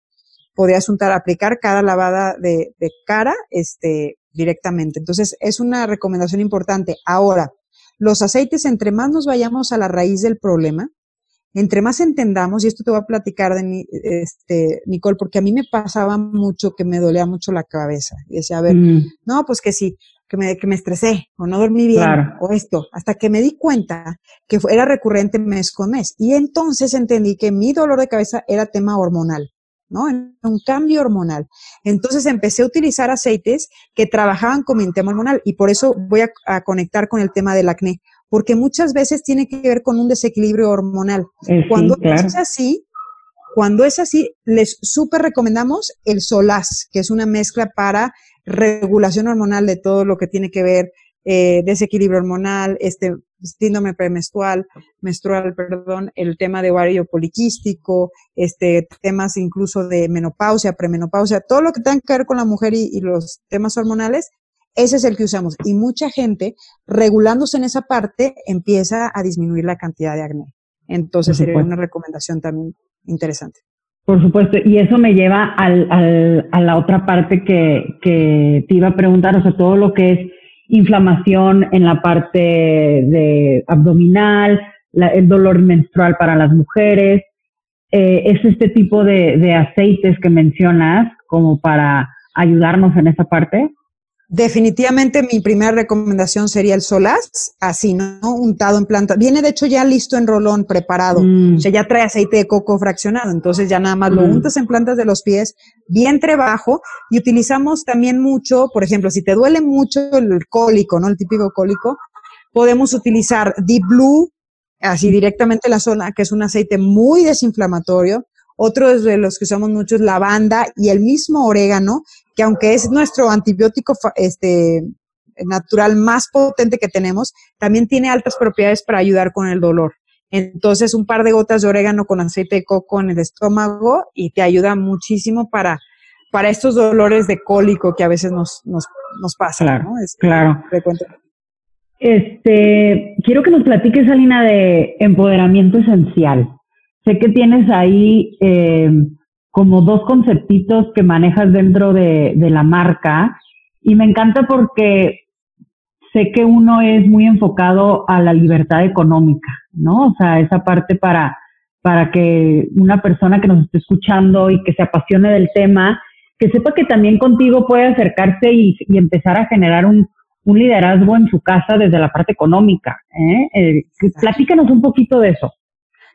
Podrías untar, aplicar cada lavada de, de cara este, directamente. Entonces, es una recomendación importante. Ahora, los aceites, entre más nos vayamos a la raíz del problema, entre más entendamos, y esto te voy a platicar de este, Nicole, porque a mí me pasaba mucho que me dolía mucho la cabeza. Y decía, a ver, mm. no, pues que sí, que me, que me estresé, o no dormí bien, o esto, hasta que me di cuenta que era recurrente mes con mes. Y entonces entendí que mi dolor de cabeza era tema hormonal. ¿no? Un cambio hormonal. Entonces empecé a utilizar aceites que trabajaban con mi tema hormonal y por eso voy a, a, conectar con el tema del acné, porque muchas veces tiene que ver con un desequilibrio hormonal. Eh, cuando es así, cuando es así, les súper recomendamos el Solaz, que es una mezcla para regulación hormonal de todo lo que tiene que ver eh, desequilibrio hormonal, este síndrome premenstrual, menstrual, perdón, el tema de ovario poliquístico, este temas incluso de menopausia, premenopausia, todo lo que tenga que ver con la mujer y los temas hormonales, ese es el que usamos. Y mucha gente, regulándose en esa parte, empieza a disminuir la cantidad de acné. Entonces sería una recomendación también interesante. Por supuesto, y eso me lleva al, al, a la otra parte que, que te iba a preguntar, o sea, todo lo que es inflamación en la parte de abdominal, el dolor menstrual para las mujeres, eh, es este tipo de, de aceites que mencionas como para ayudarnos en esa parte. Definitivamente mi primera recomendación sería el Solaz, así, ¿no? Untado en planta. Viene de hecho ya listo en rolón, preparado. Mm. O sea, ya trae aceite de coco fraccionado. Entonces ya nada más lo Mm. untas en plantas de los pies, vientre bajo. Y utilizamos también mucho, por ejemplo, si te duele mucho el cólico, ¿no? El típico cólico, podemos utilizar Deep Blue, así directamente en la zona, que es un aceite muy desinflamatorio. Otro de los que usamos mucho es lavanda y el mismo orégano, que aunque es nuestro antibiótico este, natural más potente que tenemos, también tiene altas propiedades para ayudar con el dolor. Entonces, un par de gotas de orégano con aceite de coco en el estómago y te ayuda muchísimo para, para estos dolores de cólico que a veces nos, nos, nos pasan. Claro, ¿no? Es- claro. te cuento. Este, quiero que nos platiques, Alina, de empoderamiento esencial. Sé que tienes ahí eh, como dos conceptitos que manejas dentro de, de la marca y me encanta porque sé que uno es muy enfocado a la libertad económica, ¿no? O sea, esa parte para, para que una persona que nos esté escuchando y que se apasione del tema, que sepa que también contigo puede acercarse y, y empezar a generar un, un liderazgo en su casa desde la parte económica. ¿eh? Eh, platícanos un poquito de eso.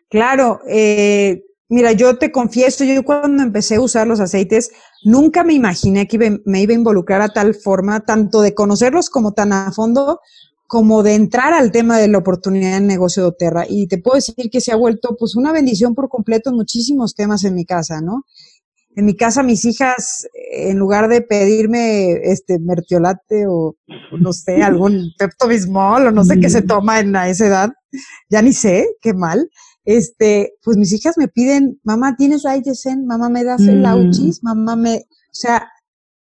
Claro, eh, mira, yo te confieso, yo cuando empecé a usar los aceites, nunca me imaginé que iba- me iba a involucrar a tal forma, tanto de conocerlos como tan a fondo, como de entrar al tema de la oportunidad de negocio de Oterra. Y te puedo decir que se ha vuelto pues una bendición por completo en muchísimos temas en mi casa, ¿no? En mi casa mis hijas, eh, en lugar de pedirme este mertiolate o o no sé, algún Pepto Bismol o no sé qué se toma en a esa edad, ya ni sé, qué mal. Este, pues mis hijas me piden, mamá, ¿tienes Aitesen? Mamá, ¿me das el Mm. Auchis? Mamá, me, o sea,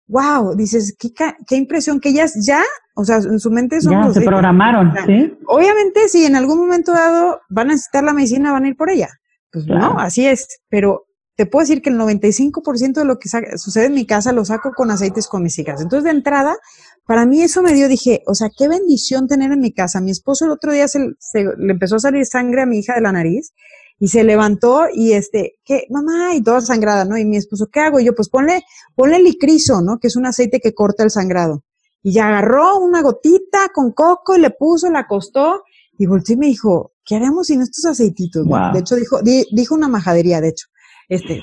wow, dices, qué, qué impresión que ellas ya, o sea, en su mente son Ya los se programaron. ¿sí? Obviamente, si en algún momento dado van a necesitar la medicina, van a ir por ella. Pues Claro. no, así es. Pero te puedo decir que el 95% de lo que sucede en mi casa lo saco con aceites con mis hijas. Entonces, de entrada, para mí eso me dio, dije, o sea, qué bendición tener en mi casa. Mi esposo el otro día se, se- le empezó a salir sangre a mi hija de la nariz y se levantó y este, ¿qué? Mamá, y toda sangrada, ¿no? Y mi esposo, ¿qué hago? Y yo, pues ponle, ponle licrizo, ¿no? Que es un aceite que corta el sangrado. Y ya agarró una gotita con coco y le puso, la acostó y volteó y me dijo, ¿qué haremos sin estos aceititos? no?" Wow. De hecho, dijo, di- dijo una majadería, de hecho, este,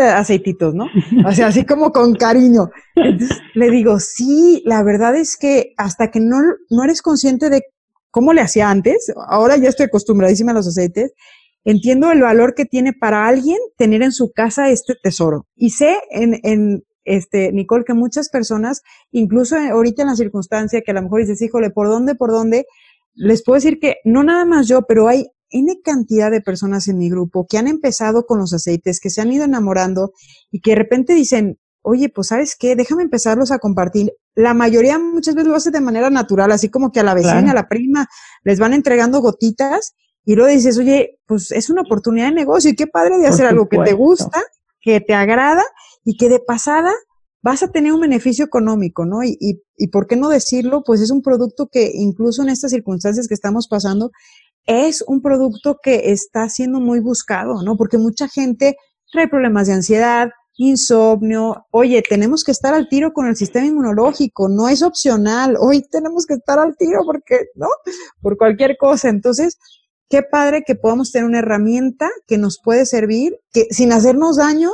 aceititos, ¿no? O sea, así como con cariño. Entonces, le digo, sí, la verdad es que hasta que no, no eres consciente de cómo le hacía antes, ahora ya estoy acostumbradísima a los aceites, entiendo el valor que tiene para alguien tener en su casa este tesoro. Y sé en, en este, Nicole, que muchas personas, incluso ahorita en la circunstancia que a lo mejor dices, híjole, ¿por dónde, por dónde? Les puedo decir que no nada más yo, pero hay N cantidad de personas en mi grupo que han empezado con los aceites, que se han ido enamorando y que de repente dicen, oye, pues sabes qué, déjame empezarlos a compartir. La mayoría muchas veces lo hace de manera natural, así como que a la vecina, Claro. a la prima, les van entregando gotitas y luego dices, oye, pues es una oportunidad de negocio y qué padre de hacer algo que te gusta, que te agrada y que de pasada vas a tener un beneficio económico, ¿no? Y, y, y por qué no decirlo, pues es un producto que incluso en estas circunstancias que estamos pasando, es un producto que está siendo muy buscado, ¿no? Porque mucha gente trae problemas de ansiedad, insomnio. Oye, tenemos que estar al tiro con el sistema inmunológico, no es opcional. Hoy tenemos que estar al tiro porque, ¿no? Por cualquier cosa. Entonces, qué padre que podamos tener una herramienta que nos puede servir, que sin hacernos daño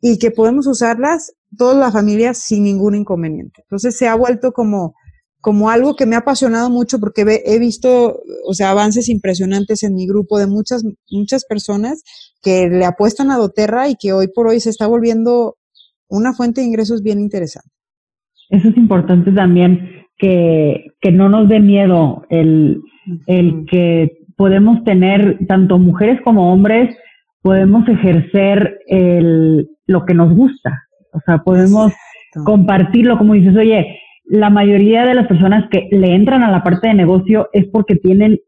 y que podemos usarlas toda la familia sin ningún inconveniente. Entonces, se ha vuelto como como algo que me ha apasionado mucho porque he visto, o sea, avances impresionantes en mi grupo de muchas, muchas personas que le apuestan a doTERRA y que hoy por hoy se está volviendo una fuente de ingresos bien interesante. Eso es importante también, que, que no nos dé miedo el, el que podemos tener, tanto mujeres como hombres, podemos ejercer el, lo que nos gusta. O sea, podemos Exacto. compartirlo, como dices, oye, la mayoría de las personas que le entran a la parte de negocio es porque tienen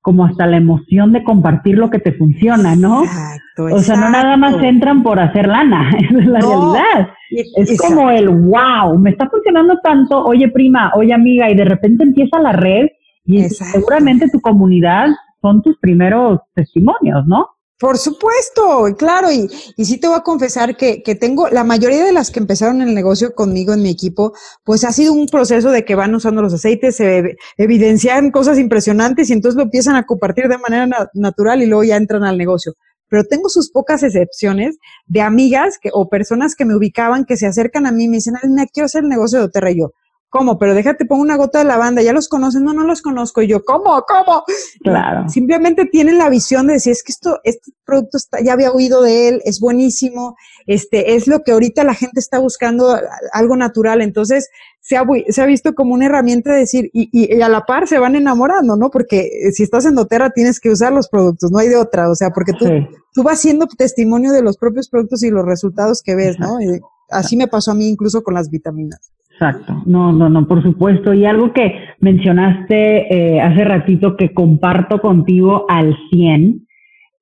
como hasta la emoción de compartir lo que te funciona, ¿no? Exacto, O sea, no nada más entran por hacer lana, esa es la No, realidad. Es exacto. como el wow, me está funcionando tanto, oye prima, oye amiga, y de repente empieza la red y seguramente tu comunidad son tus primeros testimonios, ¿no? Por supuesto, claro, y, y sí te voy a confesar que, que, tengo, la mayoría de las que empezaron el negocio conmigo en mi equipo, pues ha sido un proceso de que van usando los aceites, se evidencian cosas impresionantes y entonces lo empiezan a compartir de manera natural y luego ya entran al negocio. Pero tengo sus pocas excepciones de amigas que, o personas que me ubicaban, que se acercan a mí y me dicen, Alina, quiero hacer el negocio de Oterra y yo. ¿Cómo? Pero déjate, pongo una gota de lavanda, ya los conocen, no, no los conozco. Y yo, ¿cómo? ¿Cómo? Claro. Simplemente tienen la visión de decir, es que esto, este producto está, ya había oído de él, es buenísimo, este, es lo que ahorita la gente está buscando, algo natural. Entonces, se ha, se ha visto como una herramienta de decir, y, y, a la par se van enamorando, ¿no? Porque eh, si estás en doTERRA tienes que usar los productos, no hay de otra. O sea, porque tú, tú vas siendo testimonio de los propios productos y los resultados que ves, ¿no? Y así me pasó a mí incluso con las vitaminas. Exacto, no, no, no, por supuesto. Y algo que mencionaste eh, hace ratito que comparto contigo al 100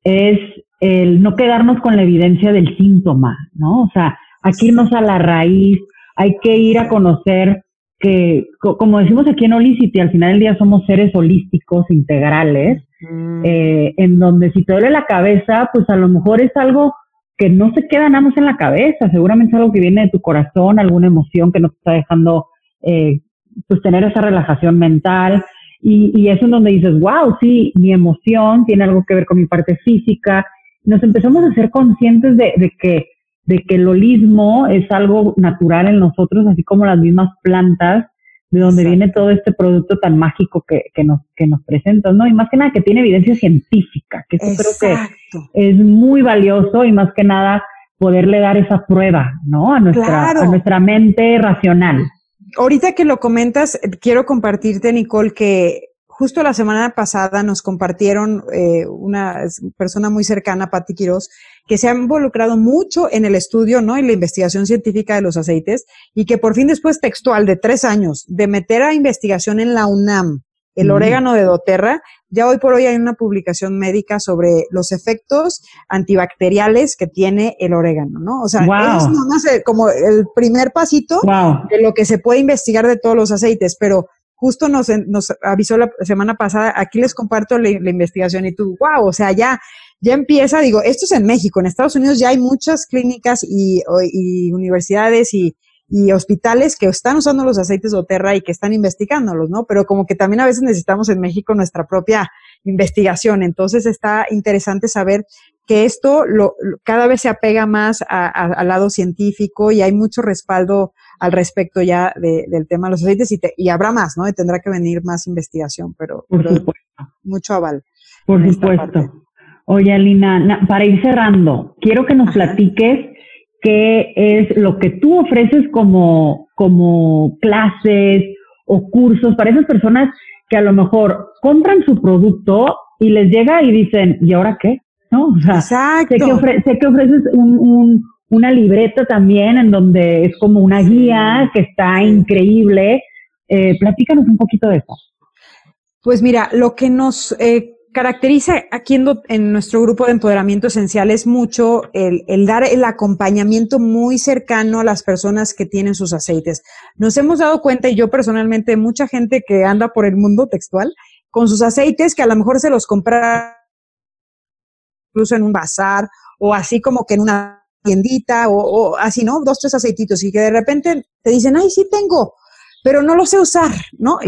es el no quedarnos con la evidencia del síntoma, ¿no? O sea, aquí irnos a la raíz, hay que ir a conocer que, como decimos aquí en Holicity, al final del día somos seres holísticos, integrales, mm. eh, en donde si te duele la cabeza, pues a lo mejor es algo que no se queda nada más en la cabeza, seguramente es algo que viene de tu corazón, alguna emoción que no te está dejando eh, pues tener esa relajación mental y, y es en donde dices, wow, sí, mi emoción tiene algo que ver con mi parte física. Nos empezamos a ser conscientes de, de que de que el holismo es algo natural en nosotros, así como las mismas plantas de donde viene todo este producto tan mágico que, que, nos, que nos presentas, ¿no? Y más que nada que tiene evidencia científica, que eso creo que es muy valioso y más que nada poderle dar esa prueba, ¿no? A nuestra, a nuestra mente racional. Ahorita que lo comentas, quiero compartirte, Nicole, que justo la semana pasada nos compartieron eh, una persona muy cercana, Patti Quiroz, que se ha involucrado mucho en el estudio, ¿no? En la investigación científica de los aceites y que por fin después textual de tres años de meter a investigación en la UNAM el orégano de doTERRA, ya hoy por hoy hay una publicación médica sobre los efectos antibacteriales que tiene el orégano, ¿no? O sea, es como el primer pasito de lo que se puede investigar de todos los aceites, pero justo nos, nos avisó la semana pasada, aquí les comparto la, investigación y tú, wow, o sea, ya, ya empieza, digo, esto es en México, en Estados Unidos ya hay muchas clínicas y, universidades y, y hospitales que están usando los aceites de Oterra y que están investigándolos, ¿no? Pero como que también a veces necesitamos en México nuestra propia investigación. Entonces está interesante saber que esto lo, cada vez se apega más al lado científico y hay mucho respaldo al respecto ya del tema de los aceites y, y, habrá más, ¿no? Y tendrá que venir más investigación, pero, mucho aval. Por supuesto. Oye, Alina, para ir cerrando, quiero que nos platiques qué es lo que tú ofreces como, como clases o cursos para esas personas que a lo mejor compran su producto y les llega y dicen, ¿y ahora qué? ¿No? O sea, Sé, que sé que ofreces un, un, una libreta también en donde es como una guía que está increíble. Eh, platícanos un poquito de eso. Pues mira, lo que nos eh, caracteriza aquí en, nuestro grupo de empoderamiento esencial es mucho el, dar el acompañamiento muy cercano a las personas que tienen sus aceites. Nos hemos dado cuenta, y yo personalmente, mucha gente que anda por el mundo textual con sus aceites que a lo mejor se los compra incluso en un bazar o así como que en una tiendita o, así, ¿no? Dos, tres aceititos y que de repente te dicen, ay, sí tengo, pero no lo sé usar, ¿no?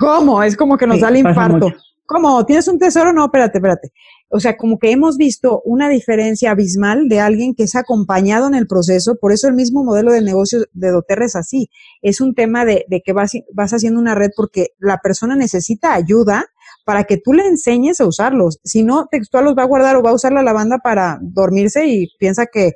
¿Cómo? Es como que nos da el infarto. ¿Cómo? ¿Tienes un tesoro? No, espérate, espérate. O sea, como que hemos visto una diferencia abismal de alguien que es acompañado en el proceso, por eso el mismo modelo de negocio de doTERRA es así. Es un tema de, que vas, vas haciendo una red porque la persona necesita ayuda para que tú le enseñes a usarlos. Si no, textual los va a guardar o va a usar la lavanda para dormirse y piensa que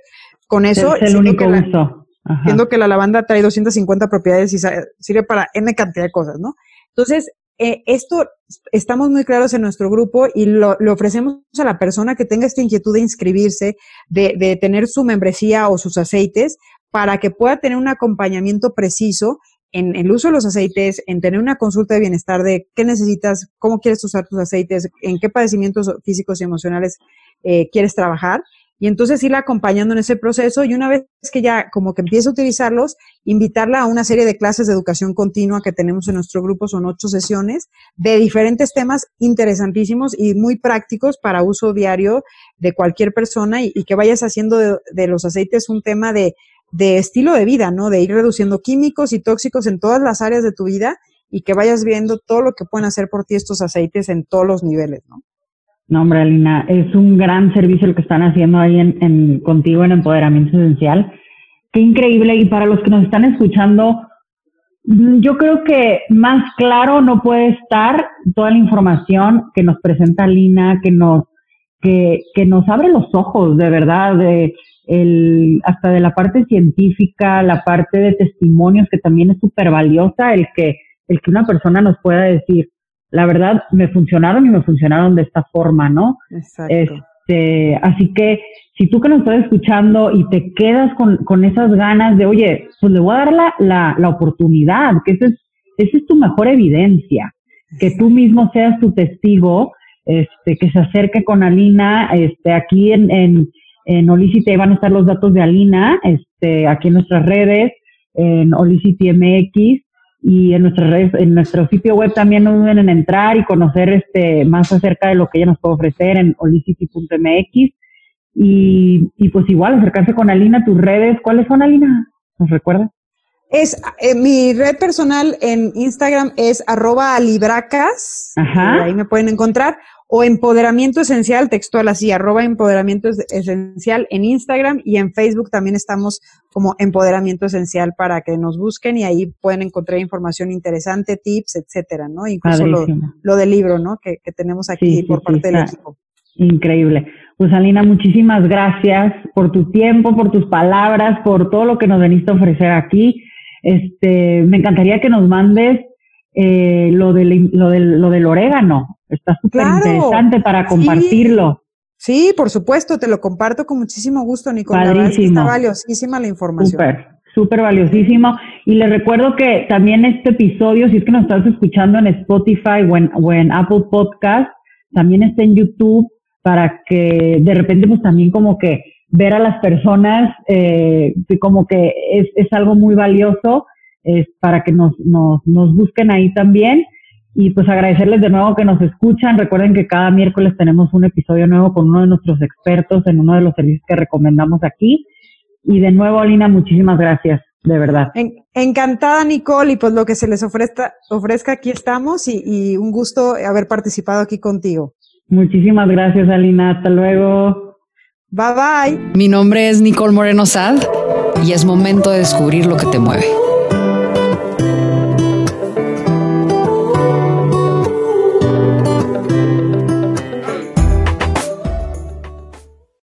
con eso... Es el único uso. Siendo que la lavanda trae 250 propiedades y sirve para N cantidad de cosas, ¿no? Entonces, eh, esto estamos muy claros en nuestro grupo y lo, le ofrecemos a la persona que tenga esta inquietud de inscribirse, de, de tener su membresía o sus aceites, para que pueda tener un acompañamiento preciso en el uso de los aceites, en tener una consulta de bienestar de qué necesitas, cómo quieres usar tus aceites, en qué padecimientos físicos y emocionales eh, quieres trabajar. Y entonces irla acompañando en ese proceso y una vez que ya como que empiece a utilizarlos, invitarla a una serie de clases de educación continua que tenemos en nuestro grupo, son ocho sesiones de diferentes temas interesantísimos y muy prácticos para uso diario de cualquier persona y, que vayas haciendo de, los aceites un tema de, de estilo de vida, ¿no? De ir reduciendo químicos y tóxicos en todas las áreas de tu vida y que vayas viendo todo lo que pueden hacer por ti estos aceites en todos los niveles, ¿no? No, hombre, Alina, es un gran servicio el que están haciendo ahí en, contigo en Empoderamiento Esencial. Qué increíble. Y para los que nos están escuchando, mm, yo creo que más claro no puede estar toda la información que nos presenta Alina, que nos, que, que nos abre los ojos, de verdad, de el, hasta de la parte científica, la parte de testimonios, que también es súper valiosa, el que, el que una persona nos pueda decir, la verdad me funcionaron y me funcionaron de esta forma, ¿no? Exacto. Este, así que si tú que nos estás escuchando y te quedas con, con esas ganas de, oye, pues le voy a dar la, la, la oportunidad, que esa es, esa es tu mejor evidencia, que tú mismo seas tu testigo, este, que se acerque con Alina, este, aquí en, en, en Olicity van a estar los datos de Alina, este, aquí en nuestras redes, en Olicity MX, y en nuestra redes, en nuestro sitio web también no duden en entrar y conocer este más acerca de lo que ella nos puede ofrecer en holicity.mx y, y pues igual acercarse con Alina, tus redes, ¿cuáles son Alina? ¿Nos recuerdas? Es eh, mi red personal en Instagram es arroba libracas, ahí me pueden encontrar, o Empoderamiento Esencial, textual así, arroba Empoderamiento Esencial en Instagram y en Facebook también estamos como Empoderamiento Esencial para que nos busquen y ahí pueden encontrar información interesante, tips, etcétera, ¿no? Incluso lo, del libro, ¿no? Que, tenemos aquí por parte del equipo. Increíble. Pues Alina, muchísimas gracias por tu tiempo, por tus palabras, por todo lo que nos veniste a ofrecer aquí. Este, me encantaría que nos mandes eh, lo, del, lo, del, lo del orégano. Está súper interesante para compartirlo. Sí. por supuesto, te lo comparto con muchísimo gusto, Nicolás. está valiosísima la información. Súper, súper valiosísimo. Y les recuerdo que también este episodio, si es que nos estás escuchando en Spotify o en, o en Apple Podcast, también está en YouTube para que de repente pues también como que ver a las personas eh, como que es, es algo muy valioso es para que nos, nos, nos busquen ahí también. Y pues agradecerles de nuevo que nos escuchan. Recuerden que cada miércoles tenemos un episodio nuevo con uno de nuestros expertos en uno de los servicios que recomendamos aquí. Y de nuevo, Alina, muchísimas gracias, de verdad. encantada, Nicole, y pues lo que se les ofrezca, ofrezca aquí estamos y, y un gusto haber participado aquí contigo. Muchísimas gracias, Alina. Hasta luego. Bye bye. Mi nombre es Nicole Moreno Sad y es momento de descubrir lo que te mueve.